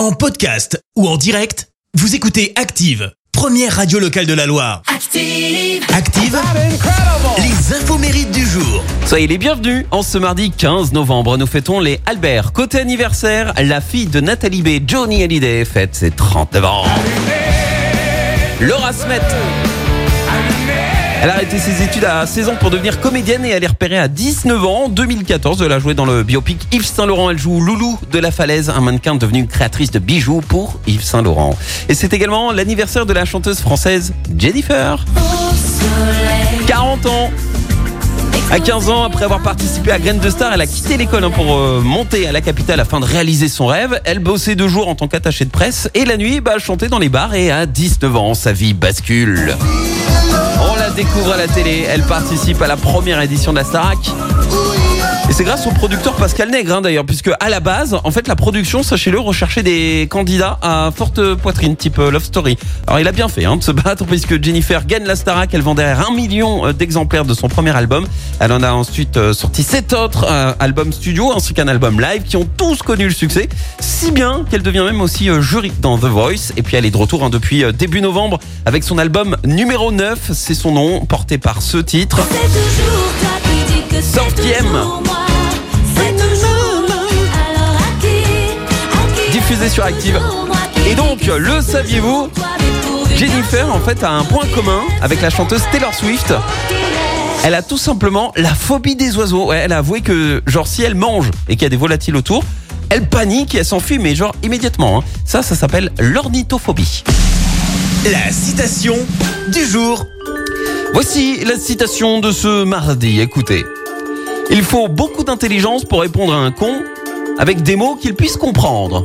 En podcast ou en direct, vous écoutez Active, première radio locale de la Loire. Active. Active, les infos mérites du jour. Soyez les bienvenus. En ce mardi 15 novembre, nous fêtons les Albert. Côté anniversaire, la fille de Nathalie B, Johnny Hallyday, fête ses 39 ans. Laura Smet. Elle a arrêté ses études à 16 ans pour devenir comédienne et elle est repérée à 19 ans. En 2014, elle a joué dans le biopic Yves Saint Laurent. Elle joue Loulou de la Falaise, un mannequin devenu créatrice de bijoux pour Yves Saint Laurent. Et c'est également l'anniversaire de la chanteuse française Jennifer. 40 ans. À 15 ans, après avoir participé à Graines de Star, elle a quitté l'école hein, pour euh, monter à la capitale afin de réaliser son rêve. Elle bossait deux jours en tant qu'attachée de presse et la nuit, bah, elle chantait dans les bars et à 19 ans, sa vie bascule. Découvre à la télé, elle participe à la première édition de la Starac. Et c'est grâce au producteur Pascal Nègre hein, d'ailleurs, puisque à la base, en fait, la production, sachez-le, recherchait des candidats à forte poitrine, type euh, Love Story. Alors il a bien fait hein, de se battre, puisque Jennifer gagne la Starac, elle vend derrière un million euh, d'exemplaires de son premier album. Elle en a ensuite euh, sorti sept autres euh, albums studio, ainsi qu'un album live, qui ont tous connu le succès, si bien qu'elle devient même aussi jury dans The Voice. Et puis elle est de retour hein, depuis début novembre avec son album numéro 9, c'est son nom, porté par ce titre. Qui dis sur Active. Et donc, le saviez-vous Jennifer, en fait, a un point commun avec la chanteuse Taylor Swift. Elle a tout simplement la phobie des oiseaux. Ouais, elle a avoué que, genre, si elle mange et qu'il y a des volatiles autour, elle panique et elle s'enfuit, mais genre immédiatement. hein. Ça, ça s'appelle l'ornithophobie. La citation du jour. Voici la citation de ce mardi. Écoutez. Il faut beaucoup d'intelligence pour répondre à un con avec des mots qu'il puisse comprendre.